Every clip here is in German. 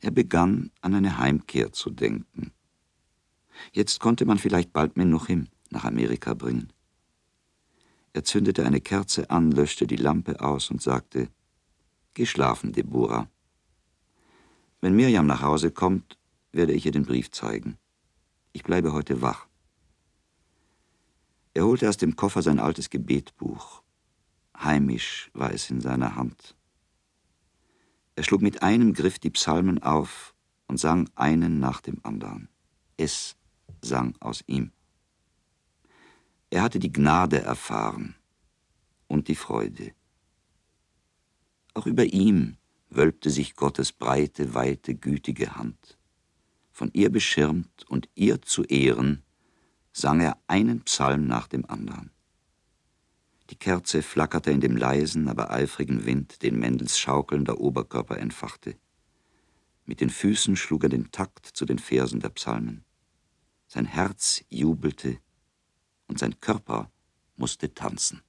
Er begann an eine Heimkehr zu denken. Jetzt konnte man vielleicht bald Menuchim nach Amerika bringen. Er zündete eine Kerze an, löschte die Lampe aus und sagte, Geh schlafen, Deborah. Wenn Mirjam nach Hause kommt, werde ich ihr den Brief zeigen. Ich bleibe heute wach. Er holte aus dem Koffer sein altes Gebetbuch. Heimisch war es in seiner Hand. Er schlug mit einem Griff die Psalmen auf und sang einen nach dem anderen. Es sang aus ihm. Er hatte die Gnade erfahren und die Freude. Auch über ihm wölbte sich Gottes breite, weite, gütige Hand. Von ihr beschirmt und ihr zu ehren, sang er einen Psalm nach dem anderen. Die Kerze flackerte in dem leisen, aber eifrigen Wind, den Mendels schaukelnder Oberkörper entfachte. Mit den Füßen schlug er den Takt zu den Versen der Psalmen. Sein Herz jubelte und sein Körper musste tanzen.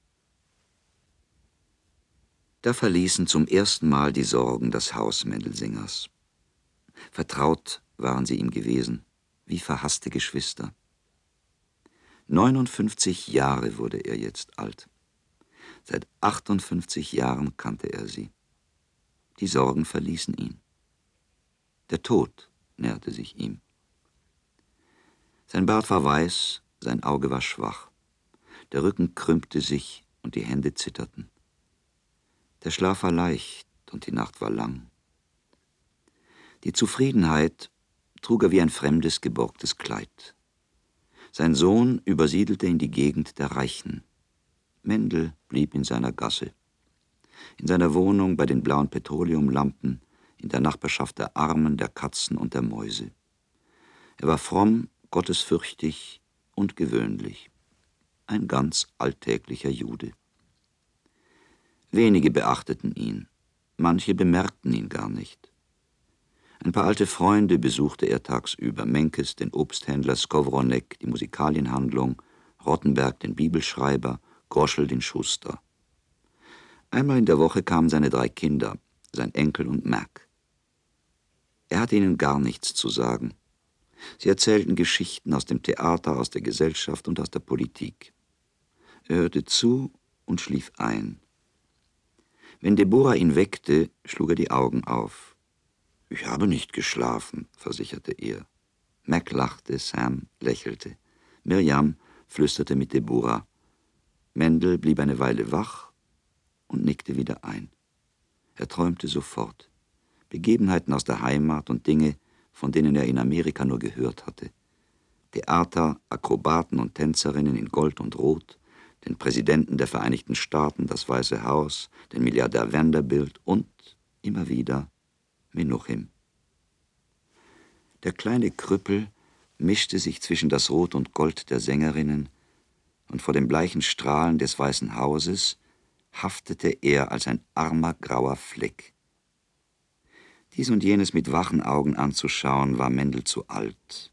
Da verließen zum ersten Mal die Sorgen das Haus Mendelsingers. Vertraut waren sie ihm gewesen, wie verhasste Geschwister. 59 Jahre wurde er jetzt alt. Seit 58 Jahren kannte er sie. Die Sorgen verließen ihn. Der Tod näherte sich ihm. Sein Bart war weiß, sein Auge war schwach. Der Rücken krümmte sich und die Hände zitterten. Der Schlaf war leicht und die Nacht war lang. Die Zufriedenheit trug er wie ein fremdes, geborgtes Kleid. Sein Sohn übersiedelte in die Gegend der Reichen. Mendel blieb in seiner Gasse. In seiner Wohnung bei den blauen Petroleumlampen, in der Nachbarschaft der Armen, der Katzen und der Mäuse. Er war fromm, gottesfürchtig und gewöhnlich. Ein ganz alltäglicher Jude. Wenige beachteten ihn, manche bemerkten ihn gar nicht. Ein paar alte Freunde besuchte er tagsüber, Menkes, den Obsthändler, Skowronek, die Musikalienhandlung, Rottenberg, den Bibelschreiber, Groschel, den Schuster. Einmal in der Woche kamen seine drei Kinder, sein Enkel und Mac. Er hatte ihnen gar nichts zu sagen. Sie erzählten Geschichten aus dem Theater, aus der Gesellschaft und aus der Politik. Er hörte zu und schlief ein. Wenn Deborah ihn weckte, schlug er die Augen auf. Ich habe nicht geschlafen, versicherte er. Mac lachte, Sam lächelte. Miriam flüsterte mit Deborah. Mendel blieb eine Weile wach und nickte wieder ein. Er träumte sofort. Begebenheiten aus der Heimat und Dinge, von denen er in Amerika nur gehört hatte. Theater, Akrobaten und Tänzerinnen in Gold und Rot, den Präsidenten der Vereinigten Staaten, das Weiße Haus, den Milliardär Vanderbilt und immer wieder Menuchim. Der kleine Krüppel mischte sich zwischen das Rot und Gold der Sängerinnen, und vor den bleichen Strahlen des Weißen Hauses haftete er als ein armer grauer Fleck. Dies und jenes mit wachen Augen anzuschauen, war Mendel zu alt.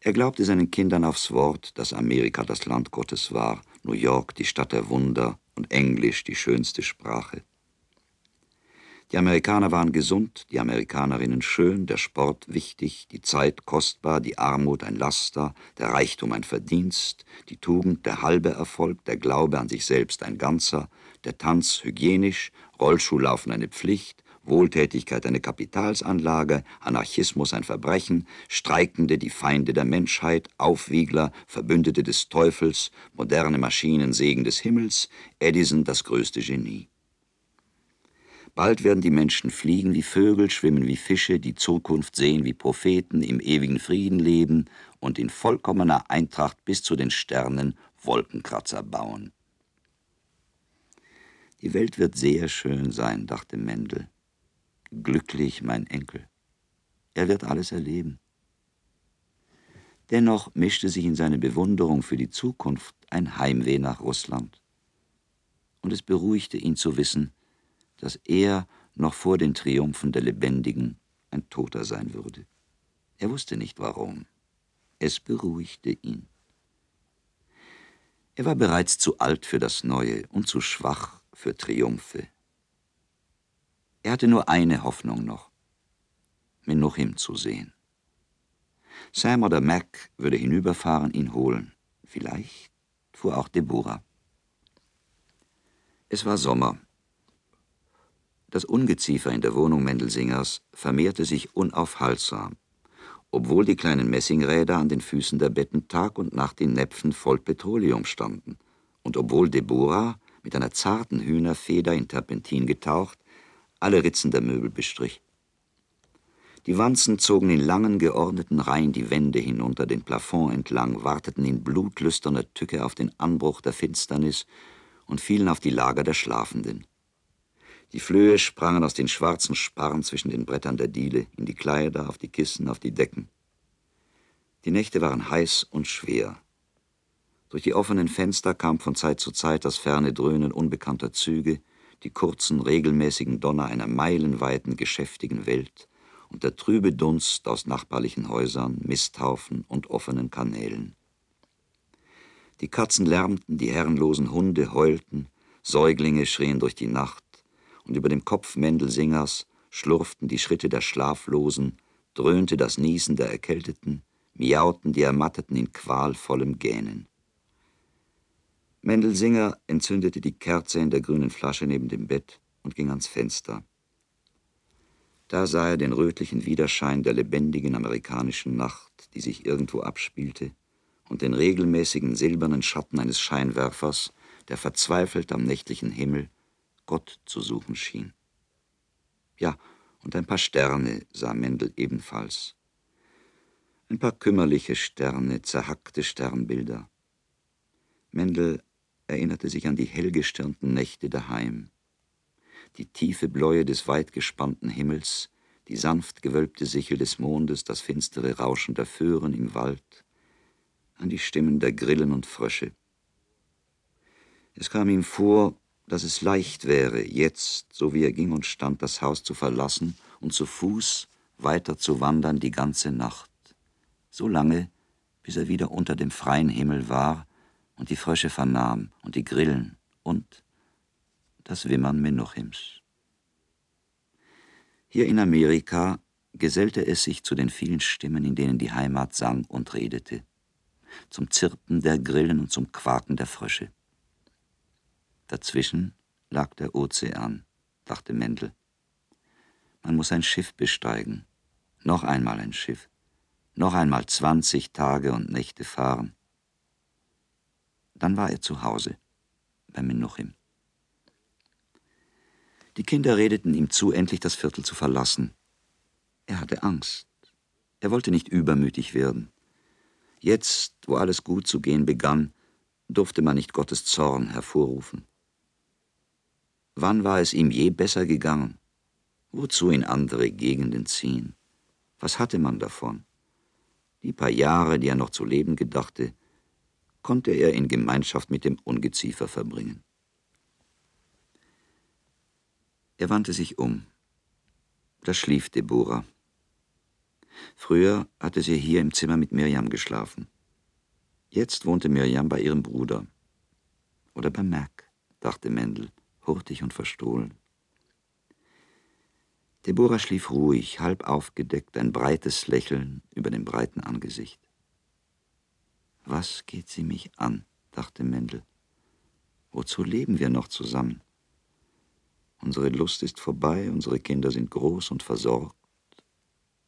Er glaubte seinen Kindern aufs Wort, dass Amerika das Land Gottes war, New York die Stadt der Wunder und Englisch die schönste Sprache. Die Amerikaner waren gesund, die Amerikanerinnen schön, der Sport wichtig, die Zeit kostbar, die Armut ein Laster, der Reichtum ein Verdienst, die Tugend der halbe Erfolg, der Glaube an sich selbst ein ganzer, der Tanz hygienisch, Rollschuhlaufen eine Pflicht, Wohltätigkeit eine Kapitalsanlage, Anarchismus ein Verbrechen, Streikende die Feinde der Menschheit, Aufwiegler, Verbündete des Teufels, moderne Maschinen Segen des Himmels, Edison das größte Genie. Bald werden die Menschen fliegen wie Vögel, schwimmen wie Fische, die Zukunft sehen wie Propheten, im ewigen Frieden leben und in vollkommener Eintracht bis zu den Sternen Wolkenkratzer bauen. Die Welt wird sehr schön sein, dachte Mendel. Glücklich, mein Enkel. Er wird alles erleben. Dennoch mischte sich in seine Bewunderung für die Zukunft ein Heimweh nach Russland. Und es beruhigte ihn zu wissen, dass er noch vor den Triumphen der Lebendigen ein Toter sein würde. Er wusste nicht warum. Es beruhigte ihn. Er war bereits zu alt für das Neue und zu schwach für Triumphe. Er hatte nur eine Hoffnung noch. Menuchim zu sehen. Sam oder Mac würde hinüberfahren, ihn holen. Vielleicht fuhr auch Deborah. Es war Sommer. Das Ungeziefer in der Wohnung Mendelsingers vermehrte sich unaufhaltsam, obwohl die kleinen Messingräder an den Füßen der Betten Tag und Nacht in Näpfen voll Petroleum standen und obwohl Deborah mit einer zarten Hühnerfeder in Terpentin getaucht alle Ritzen der Möbel bestrich. Die Wanzen zogen in langen, geordneten Reihen die Wände hinunter, den Plafond entlang, warteten in blutlüsterner Tücke auf den Anbruch der Finsternis und fielen auf die Lager der Schlafenden. Die Flöhe sprangen aus den schwarzen Sparren zwischen den Brettern der Diele, in die Kleider, auf die Kissen, auf die Decken. Die Nächte waren heiß und schwer. Durch die offenen Fenster kam von Zeit zu Zeit das ferne Dröhnen unbekannter Züge, die kurzen, regelmäßigen Donner einer meilenweiten, geschäftigen Welt und der trübe Dunst aus nachbarlichen Häusern, Misthaufen und offenen Kanälen. Die Katzen lärmten, die herrenlosen Hunde heulten, Säuglinge schrien durch die Nacht, und über dem Kopf Mendelsingers schlurften die Schritte der Schlaflosen, dröhnte das Niesen der Erkälteten, miauten die Ermatteten in qualvollem Gähnen. Mendelsinger entzündete die Kerze in der grünen Flasche neben dem Bett und ging ans Fenster. Da sah er den rötlichen Widerschein der lebendigen amerikanischen Nacht, die sich irgendwo abspielte, und den regelmäßigen silbernen Schatten eines Scheinwerfers, der verzweifelt am nächtlichen Himmel Gott zu suchen schien. Ja, und ein paar Sterne sah Mendel ebenfalls. Ein paar kümmerliche Sterne, zerhackte Sternbilder. Mendel erinnerte sich an die hellgestirnten Nächte daheim. Die tiefe Bläue des weit gespannten Himmels, die sanft gewölbte Sichel des Mondes, das finstere Rauschen der Föhren im Wald, an die Stimmen der Grillen und Frösche. Es kam ihm vor, dass es leicht wäre, jetzt, so wie er ging und stand, das Haus zu verlassen und zu Fuß weiter zu wandern die ganze Nacht, so lange, bis er wieder unter dem freien Himmel war und die Frösche vernahm und die Grillen und das Wimmern Menuchims. Hier in Amerika gesellte es sich zu den vielen Stimmen, in denen die Heimat sang und redete, zum Zirpen der Grillen und zum Quaken der Frösche. Dazwischen lag der Ozean, dachte Mendel. Man muss ein Schiff besteigen, noch einmal ein Schiff, noch einmal zwanzig Tage und Nächte fahren. Dann war er zu Hause, bei Menuchim. Die Kinder redeten ihm zu, endlich das Viertel zu verlassen. Er hatte Angst. Er wollte nicht übermütig werden. Jetzt, wo alles gut zu gehen begann, durfte man nicht Gottes Zorn hervorrufen. Wann war es ihm je besser gegangen? Wozu in andere Gegenden ziehen? Was hatte man davon? Die paar Jahre, die er noch zu leben gedachte, konnte er in Gemeinschaft mit dem Ungeziefer verbringen. Er wandte sich um. Da schlief Deborah. Früher hatte sie hier im Zimmer mit Mirjam geschlafen. Jetzt wohnte Mirjam bei ihrem Bruder. Oder bei Mac, dachte Mendel, hurtig und verstohlen. Deborah schlief ruhig, halb aufgedeckt, ein breites Lächeln über dem breiten Angesicht. Was geht sie mich an? dachte Mendel. Wozu leben wir noch zusammen? Unsere Lust ist vorbei, unsere Kinder sind groß und versorgt.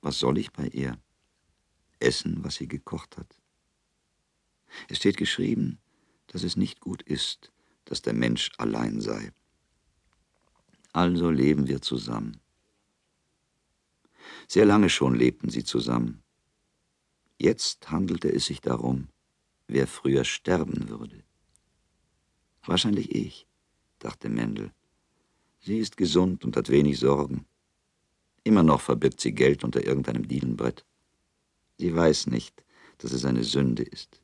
Was soll ich bei ihr? Essen, was sie gekocht hat. Es steht geschrieben, dass es nicht gut ist, dass der Mensch allein sei. Also leben wir zusammen. Sehr lange schon lebten sie zusammen. Jetzt handelte es sich darum, wer früher sterben würde. Wahrscheinlich ich, dachte Mendel. Sie ist gesund und hat wenig Sorgen. Immer noch verbirgt sie Geld unter irgendeinem Dielenbrett. Sie weiß nicht, dass es eine Sünde ist.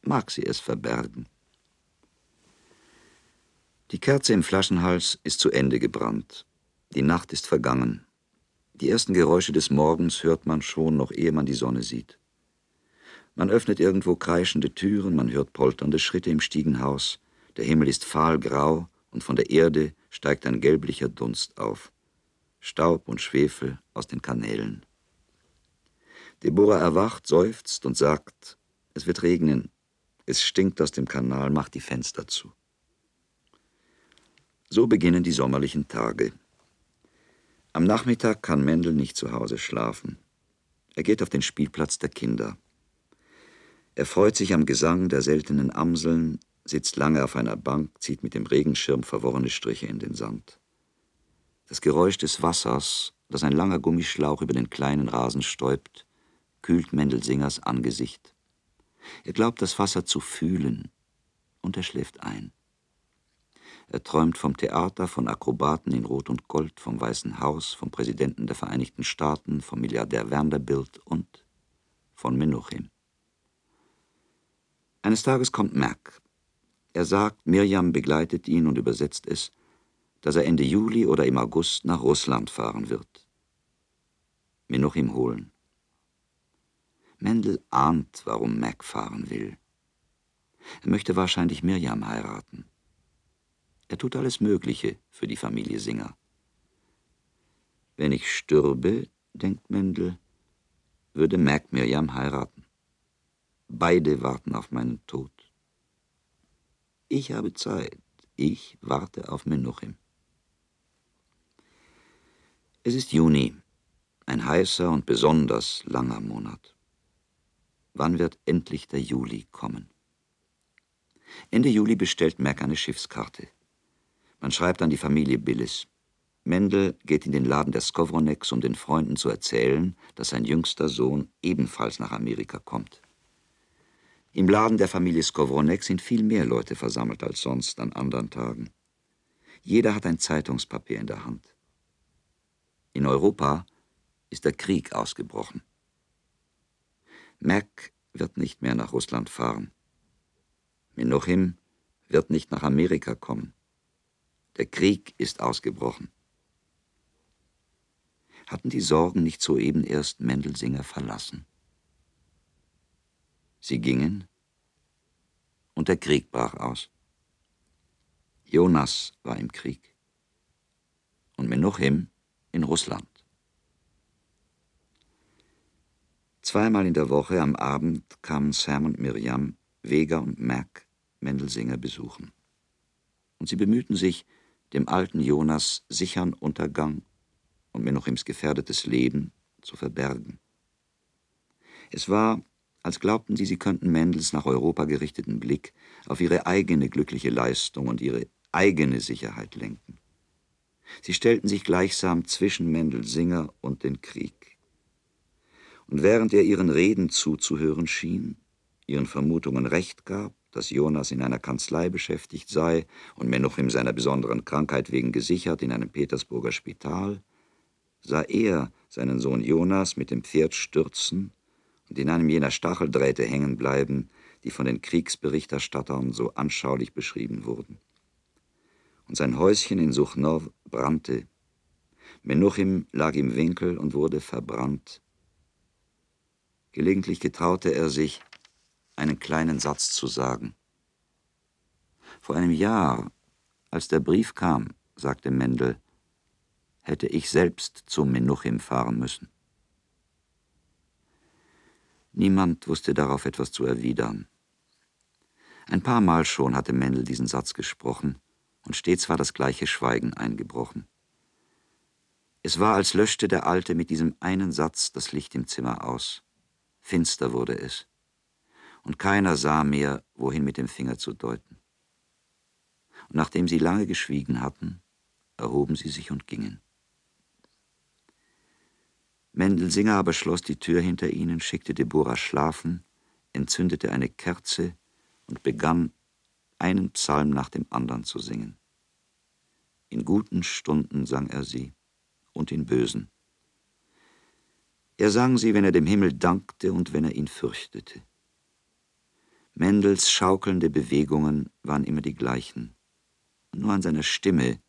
Mag sie es verbergen? Die Kerze im Flaschenhals ist zu Ende gebrannt. Die Nacht ist vergangen. Die ersten Geräusche des Morgens hört man schon, noch ehe man die Sonne sieht. Man öffnet irgendwo kreischende Türen, man hört polternde Schritte im Stiegenhaus. Der Himmel ist fahlgrau und von der Erde steigt ein gelblicher Dunst auf. Staub und Schwefel aus den Kanälen. Deborah erwacht, seufzt und sagt, es wird regnen, es stinkt aus dem Kanal, mach die Fenster zu. So beginnen die sommerlichen Tage. Am Nachmittag kann Mendel nicht zu Hause schlafen. Er geht auf den Spielplatz der Kinder. Er freut sich am Gesang der seltenen Amseln, sitzt lange auf einer Bank, zieht mit dem Regenschirm verworrene Striche in den Sand. Das Geräusch des Wassers, das ein langer Gummischlauch über den kleinen Rasen stäubt, kühlt Mendelsingers Angesicht. Er glaubt, das Wasser zu fühlen, und er schläft ein. Er träumt vom Theater, von Akrobaten in Rot und Gold, vom Weißen Haus, vom Präsidenten der Vereinigten Staaten, vom Milliardär Vanderbilt und von Menuchim. Eines Tages kommt Mac. Er sagt, Mirjam begleitet ihn und übersetzt es, dass er Ende Juli oder im August nach Russland fahren wird. Menuchim holen. Mendel ahnt, warum Mac fahren will. Er möchte wahrscheinlich Mirjam heiraten. Er tut alles Mögliche für die Familie Singer. Wenn ich stürbe, denkt Mendel, würde Mac Mirjam heiraten. Beide warten auf meinen Tod. Ich habe Zeit. Ich warte auf Menuchim. Es ist Juni, ein heißer und besonders langer Monat. Wann wird endlich der Juli kommen? Ende Juli bestellt Mac eine Schiffskarte. Man schreibt an die Familie Billis. Mendel geht in den Laden der Skowroneks, um den Freunden zu erzählen, dass sein jüngster Sohn ebenfalls nach Amerika kommt. Im Laden der Familie Skowronek sind viel mehr Leute versammelt als sonst an anderen Tagen. Jeder hat ein Zeitungspapier in der Hand. In Europa ist der Krieg ausgebrochen. Mac wird nicht mehr nach Russland fahren. Menuchim wird nicht nach Amerika kommen. Der Krieg ist ausgebrochen. Hatten die Sorgen nicht soeben erst Mendelsinger verlassen? Sie gingen, und der Krieg brach aus. Jonas war im Krieg und Menuchim in Russland. Zweimal in der Woche am Abend kamen Sam und Miriam, Vega und Mac Mendelsinger besuchen. Und sie bemühten sich, dem alten Jonas sichern Untergang und Menuchims gefährdetes Leben zu verbergen. Es war, als glaubten sie, sie könnten Mendels nach Europa gerichteten Blick auf ihre eigene glückliche Leistung und ihre eigene Sicherheit lenken. Sie stellten sich gleichsam zwischen Mendelsinger und den Krieg. Und während er ihren Reden zuzuhören schien, ihren Vermutungen recht gab, dass Jonas in einer Kanzlei beschäftigt sei und Menuchim seiner besonderen Krankheit wegen gesichert in einem Petersburger Spital, sah er seinen Sohn Jonas mit dem Pferd stürzen und in einem jener Stacheldrähte hängen bleiben, die von den Kriegsberichterstattern so anschaulich beschrieben wurden. Und sein Häuschen in Suchnow brannte. Menuchim lag im Winkel und wurde verbrannt. Gelegentlich getraute er sich, einen kleinen Satz zu sagen. Vor einem Jahr, als der Brief kam, sagte Mendel, hätte ich selbst zum Menuchim fahren müssen. Niemand wusste darauf etwas zu erwidern. Ein paar Mal schon hatte Mendel diesen Satz gesprochen, und stets war das gleiche Schweigen eingebrochen. Es war, als löschte der Alte mit diesem einen Satz das Licht im Zimmer aus. Finster wurde es und keiner sah mehr, wohin mit dem Finger zu deuten. Und nachdem sie lange geschwiegen hatten, erhoben sie sich und gingen. Mendelsinger aber schloss die Tür hinter ihnen, schickte Deborah schlafen, entzündete eine Kerze und begann, einen Psalm nach dem anderen zu singen. In guten Stunden sang er sie und in bösen. Er sang sie, wenn er dem Himmel dankte und wenn er ihn fürchtete. Mendels schaukelnde Bewegungen waren immer die gleichen. Nur an seiner Stimme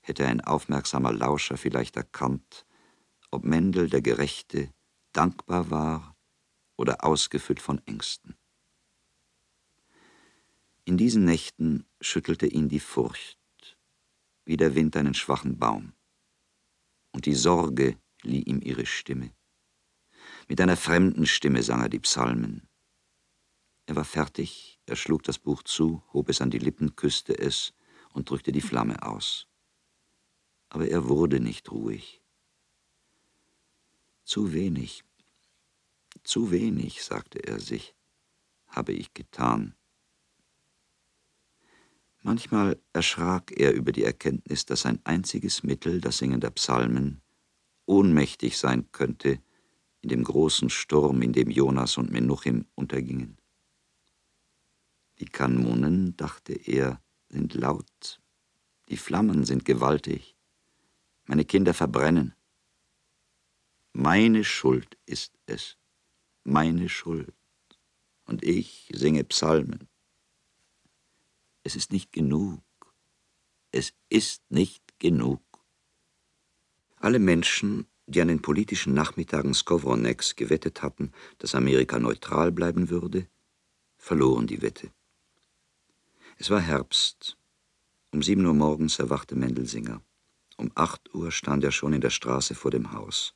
hätte ein aufmerksamer Lauscher vielleicht erkannt, ob Mendel der Gerechte dankbar war oder ausgefüllt von Ängsten. In diesen Nächten schüttelte ihn die Furcht, wie der Wind einen schwachen Baum. und die Sorge lieh ihm ihre Stimme. Mit einer fremden Stimme sang er die Psalmen. Er war fertig, er schlug das Buch zu, hob es an die Lippen, küsste es und drückte die Flamme aus. Aber er wurde nicht ruhig. Zu wenig, zu wenig, sagte er sich, habe ich getan. Manchmal erschrak er über die Erkenntnis, dass sein einziges Mittel, das Singen der Psalmen, ohnmächtig sein könnte in dem großen Sturm, in dem Jonas und Menuchim untergingen. Die Kanonen, dachte er, sind laut, die Flammen sind gewaltig, meine Kinder verbrennen. Meine Schuld ist es, meine Schuld, und ich singe Psalmen. Es ist nicht genug, es ist nicht genug. Alle Menschen, die an den politischen Nachmittagen Skowroneks gewettet hatten, dass Amerika neutral bleiben würde, verloren die Wette. Es war Herbst. Um sieben Uhr morgens erwachte Mendelsinger. Um acht Uhr stand er schon in der Straße vor dem Haus.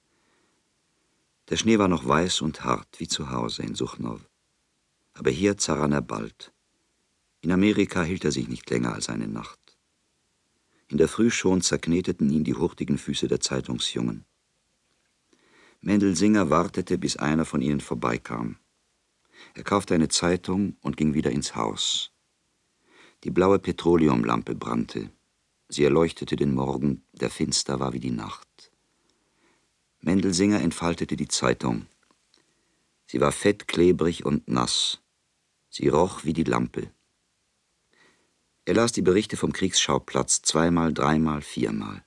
Der Schnee war noch weiß und hart, wie zu Hause in Suchnow. Aber hier zerrann er bald. In Amerika hielt er sich nicht länger als eine Nacht. In der Früh schon zerkneteten ihn die hurtigen Füße der Zeitungsjungen. Mendelsinger wartete, bis einer von ihnen vorbeikam. Er kaufte eine Zeitung und ging wieder ins Haus. Die blaue Petroleumlampe brannte. Sie erleuchtete den Morgen, der finster war wie die Nacht. Mendelsinger entfaltete die Zeitung. Sie war fettklebrig und nass. Sie roch wie die Lampe. Er las die Berichte vom Kriegsschauplatz zweimal, dreimal, viermal.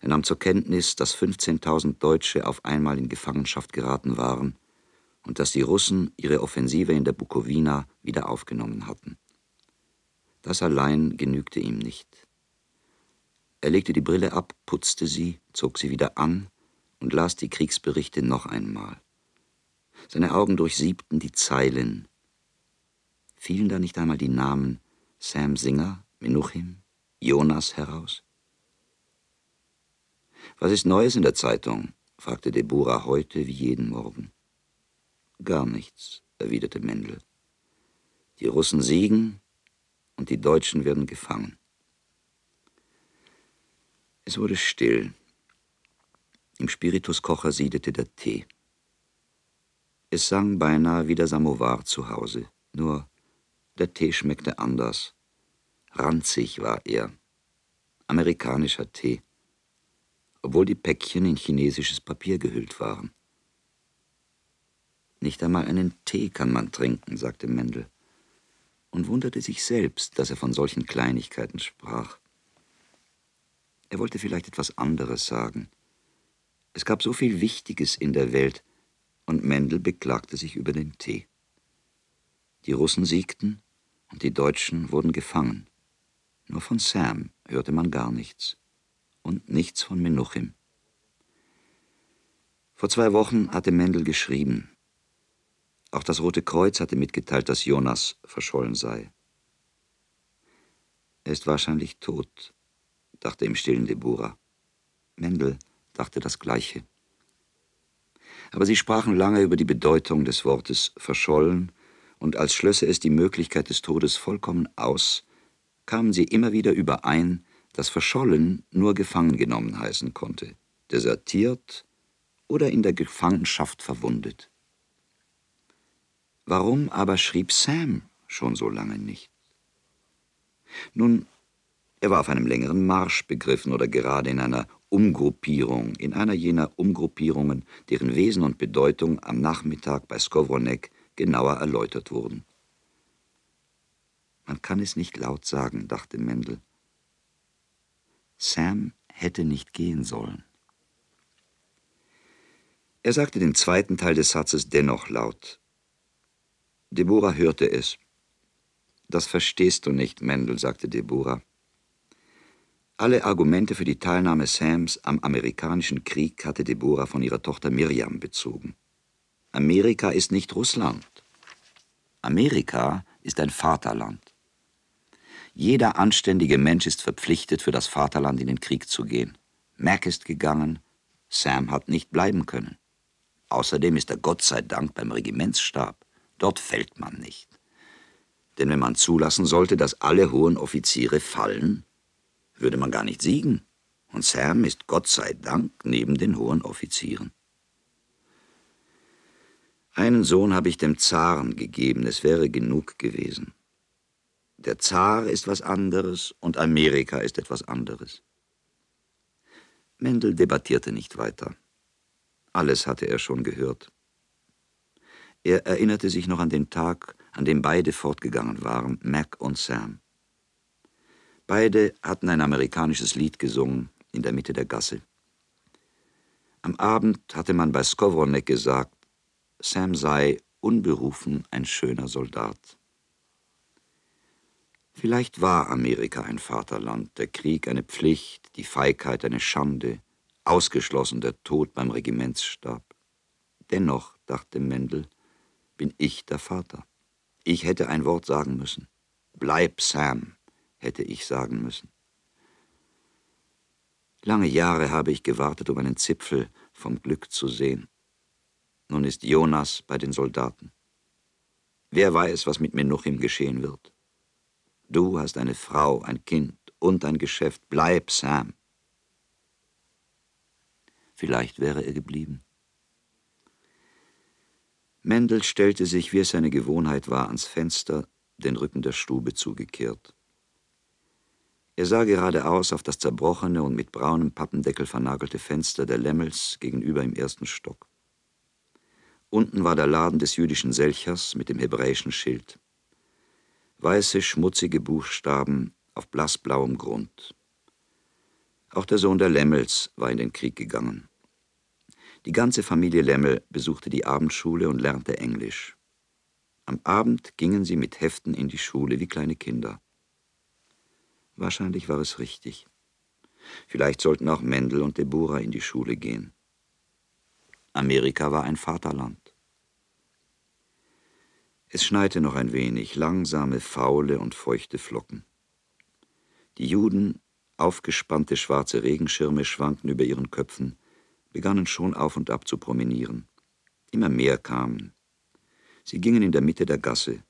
Er nahm zur Kenntnis, dass 15.000 Deutsche auf einmal in Gefangenschaft geraten waren und dass die Russen ihre Offensive in der Bukowina wieder aufgenommen hatten. Das allein genügte ihm nicht. Er legte die Brille ab, putzte sie, zog sie wieder an und las die Kriegsberichte noch einmal. Seine Augen durchsiebten die Zeilen. Fielen da nicht einmal die Namen Sam Singer, Menuchim, Jonas heraus? Was ist Neues in der Zeitung? fragte Deborah heute wie jeden Morgen. Gar nichts, erwiderte Mendel. Die Russen siegen, und die Deutschen werden gefangen. Es wurde still. Im Spirituskocher siedete der Tee. Es sang beinahe wie der Samovar zu Hause, nur der Tee schmeckte anders. Ranzig war er. Amerikanischer Tee, obwohl die Päckchen in chinesisches Papier gehüllt waren. Nicht einmal einen Tee kann man trinken, sagte Mendel und wunderte sich selbst, dass er von solchen Kleinigkeiten sprach. Er wollte vielleicht etwas anderes sagen. Es gab so viel Wichtiges in der Welt, und Mendel beklagte sich über den Tee. Die Russen siegten und die Deutschen wurden gefangen. Nur von Sam hörte man gar nichts und nichts von Menuchim. Vor zwei Wochen hatte Mendel geschrieben, auch das Rote Kreuz hatte mitgeteilt, dass Jonas verschollen sei. Er ist wahrscheinlich tot, dachte im stillen Deborah. Mendel dachte das Gleiche. Aber sie sprachen lange über die Bedeutung des Wortes verschollen, und als schlösse es die Möglichkeit des Todes vollkommen aus, kamen sie immer wieder überein, dass verschollen nur gefangen genommen heißen konnte, desertiert oder in der Gefangenschaft verwundet. Warum aber schrieb Sam schon so lange nicht? Nun, er war auf einem längeren Marsch begriffen oder gerade in einer Umgruppierung, in einer jener Umgruppierungen, deren Wesen und Bedeutung am Nachmittag bei Skowronek genauer erläutert wurden. Man kann es nicht laut sagen, dachte Mendel. Sam hätte nicht gehen sollen. Er sagte den zweiten Teil des Satzes dennoch laut, Deborah hörte es. Das verstehst du nicht, Mendel, sagte Deborah. Alle Argumente für die Teilnahme Sams am amerikanischen Krieg hatte Deborah von ihrer Tochter Miriam bezogen. Amerika ist nicht Russland. Amerika ist ein Vaterland. Jeder anständige Mensch ist verpflichtet, für das Vaterland in den Krieg zu gehen. Mac ist gegangen, Sam hat nicht bleiben können. Außerdem ist er Gott sei Dank beim Regimentsstab. Dort fällt man nicht. Denn wenn man zulassen sollte, dass alle hohen Offiziere fallen, würde man gar nicht siegen. Und Sam ist Gott sei Dank neben den hohen Offizieren. Einen Sohn habe ich dem Zaren gegeben, es wäre genug gewesen. Der Zar ist was anderes und Amerika ist etwas anderes. Mendel debattierte nicht weiter. Alles hatte er schon gehört. Er erinnerte sich noch an den Tag, an dem beide fortgegangen waren, Mac und Sam. Beide hatten ein amerikanisches Lied gesungen in der Mitte der Gasse. Am Abend hatte man bei Skowronek gesagt, Sam sei unberufen ein schöner Soldat. Vielleicht war Amerika ein Vaterland, der Krieg eine Pflicht, die Feigheit eine Schande, ausgeschlossen der Tod beim Regimentsstab. Dennoch, dachte Mendel, bin ich der Vater. Ich hätte ein Wort sagen müssen. Bleib Sam, hätte ich sagen müssen. Lange Jahre habe ich gewartet, um einen Zipfel vom Glück zu sehen. Nun ist Jonas bei den Soldaten. Wer weiß, was mit Menuchim geschehen wird. Du hast eine Frau, ein Kind und ein Geschäft. Bleib, Sam. Vielleicht wäre er geblieben. Mendel stellte sich, wie es seine Gewohnheit war, ans Fenster, den Rücken der Stube zugekehrt. Er sah geradeaus auf das zerbrochene und mit braunem Pappendeckel vernagelte Fenster der Lemmels gegenüber im ersten Stock. Unten war der Laden des jüdischen Selchers mit dem hebräischen Schild. Weiße, schmutzige Buchstaben auf blassblauem Grund. Auch der Sohn der Lemmels war in den Krieg gegangen. Die ganze Familie Lemmel besuchte die Abendschule und lernte Englisch. Am Abend gingen sie mit Heften in die Schule wie kleine Kinder. Wahrscheinlich war es richtig. Vielleicht sollten auch Mendel und Deborah in die Schule gehen. Amerika war ein Vaterland. Es schneite noch ein wenig, langsame, faule und feuchte Flocken. Die Juden, aufgespannte schwarze Regenschirme schwankten über ihren Köpfen, begannen schon auf und ab zu promenieren. Immer mehr kamen. Sie gingen in der Mitte der Gasse.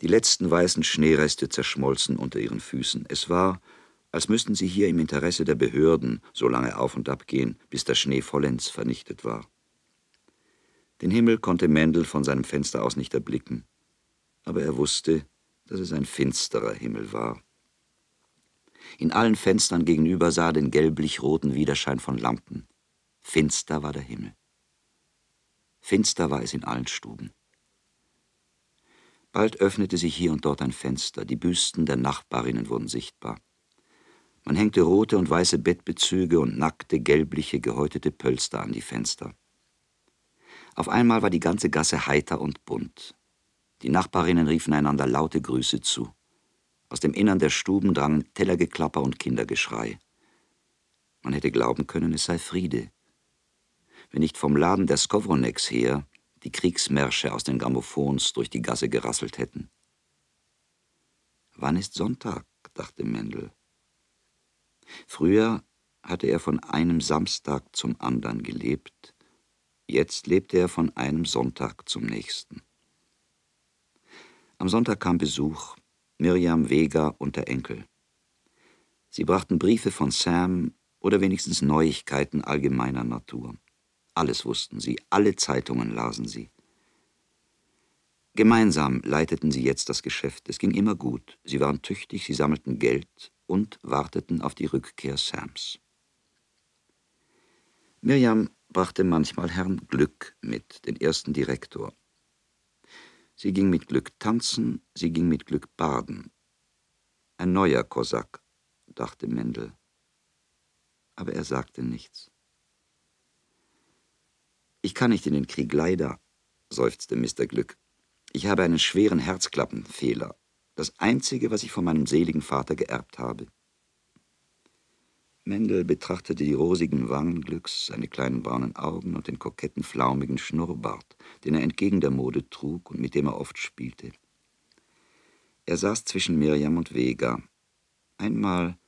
Die letzten weißen Schneereste zerschmolzen unter ihren Füßen. Es war, als müssten sie hier im Interesse der Behörden so lange auf und ab gehen, bis der Schnee vollends vernichtet war. Den Himmel konnte Mendel von seinem Fenster aus nicht erblicken, aber er wusste, dass es ein finsterer Himmel war. In allen Fenstern gegenüber sah den gelblich-roten Widerschein von Lampen. Finster war der Himmel. Finster war es in allen Stuben. Bald öffnete sich hier und dort ein Fenster, die Büsten der Nachbarinnen wurden sichtbar. Man hängte rote und weiße Bettbezüge und nackte, gelbliche, gehäutete Pölster an die Fenster. Auf einmal war die ganze Gasse heiter und bunt. Die Nachbarinnen riefen einander laute Grüße zu. Aus dem Innern der Stuben drangen Tellergeklapper und Kindergeschrei. Man hätte glauben können, es sei Friede. Wenn nicht vom Laden der Skowroneks her die Kriegsmärsche aus den Grammophons durch die Gasse gerasselt hätten. Wann ist Sonntag? dachte Mendel. Früher hatte er von einem Samstag zum andern gelebt, jetzt lebte er von einem Sonntag zum nächsten. Am Sonntag kam Besuch, Miriam, Vega und der Enkel. Sie brachten Briefe von Sam oder wenigstens Neuigkeiten allgemeiner Natur. Alles wussten sie, alle Zeitungen lasen sie. Gemeinsam leiteten sie jetzt das Geschäft. Es ging immer gut. Sie waren tüchtig, sie sammelten Geld und warteten auf die Rückkehr Sams. Miriam brachte manchmal Herrn Glück mit, den ersten Direktor. Sie ging mit Glück tanzen, sie ging mit Glück baden. Ein neuer Kosak, dachte Mendel. Aber er sagte nichts. Ich kann nicht in den Krieg leider, seufzte Mr. Glück. Ich habe einen schweren Herzklappenfehler. Das einzige, was ich von meinem seligen Vater geerbt habe. Mendel betrachtete die rosigen Wangen Glücks, seine kleinen braunen Augen und den koketten, flaumigen Schnurrbart, den er entgegen der Mode trug und mit dem er oft spielte. Er saß zwischen Miriam und Vega. Einmal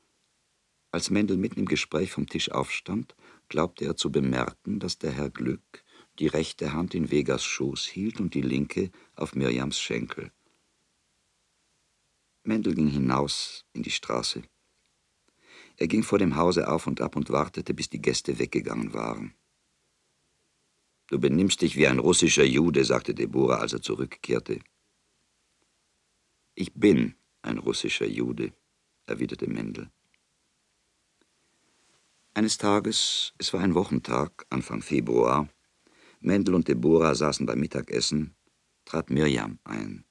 Als Mendel mitten im Gespräch vom Tisch aufstand, glaubte er zu bemerken, dass der Herr Glück die rechte Hand in Vegas Schoß hielt und die linke auf Mirjams Schenkel. Mendel ging hinaus in die Straße. Er ging vor dem Hause auf und ab und wartete, bis die Gäste weggegangen waren. Du benimmst dich wie ein russischer Jude, sagte Deborah, als er zurückkehrte. Ich bin ein russischer Jude, erwiderte Mendel. Eines Tages, es war ein Wochentag, Anfang Februar, Mendel und Deborah saßen beim Mittagessen, trat Mirjam ein.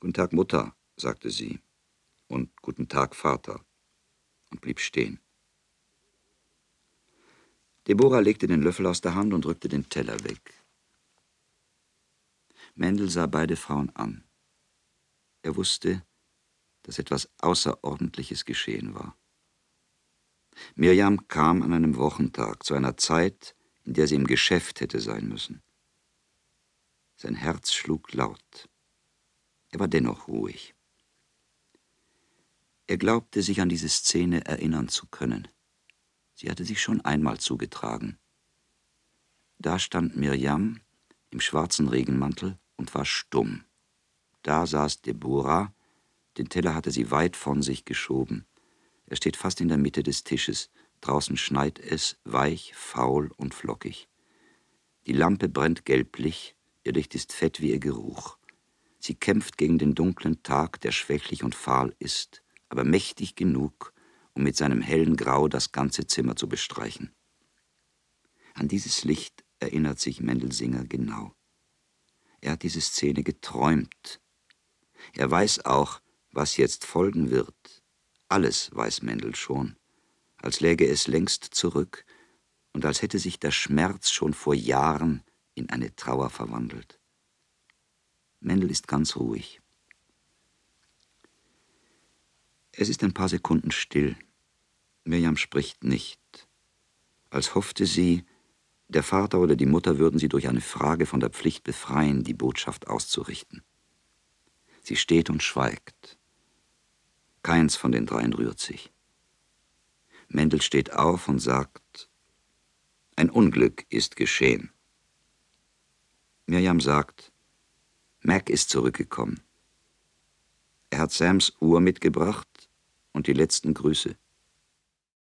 Guten Tag, Mutter, sagte sie, und Guten Tag, Vater, und blieb stehen. Deborah legte den Löffel aus der Hand und rückte den Teller weg. Mendel sah beide Frauen an. Er wusste, dass etwas Außerordentliches geschehen war. Mirjam kam an einem Wochentag, zu einer Zeit, in der sie im Geschäft hätte sein müssen. Sein Herz schlug laut. Er war dennoch ruhig. Er glaubte, sich an diese Szene erinnern zu können. Sie hatte sich schon einmal zugetragen. Da stand Mirjam im schwarzen Regenmantel und war stumm. Da saß Deborah, den Teller hatte sie weit von sich geschoben. Er steht fast in der Mitte des Tisches. Draußen schneit es, weich, faul und flockig. Die Lampe brennt gelblich, ihr Licht ist fett wie ihr Geruch. Sie kämpft gegen den dunklen Tag, der schwächlich und fahl ist, aber mächtig genug, um mit seinem hellen Grau das ganze Zimmer zu bestreichen. An dieses Licht erinnert sich Mendelsinger genau. Er hat diese Szene geträumt. Er weiß auch, was jetzt folgen wird. Alles weiß Mendel schon, als läge es längst zurück und als hätte sich der Schmerz schon vor Jahren in eine Trauer verwandelt. Mendel ist ganz ruhig. Es ist ein paar Sekunden still. Mirjam spricht nicht, als hoffte sie, der Vater oder die Mutter würden sie durch eine Frage von der Pflicht befreien, die Botschaft auszurichten. Sie steht und schweigt. Keins von den dreien rührt sich. Mendel steht auf und sagt, ein Unglück ist geschehen. Mirjam sagt, Mac ist zurückgekommen. Er hat Sams Uhr mitgebracht und die letzten Grüße.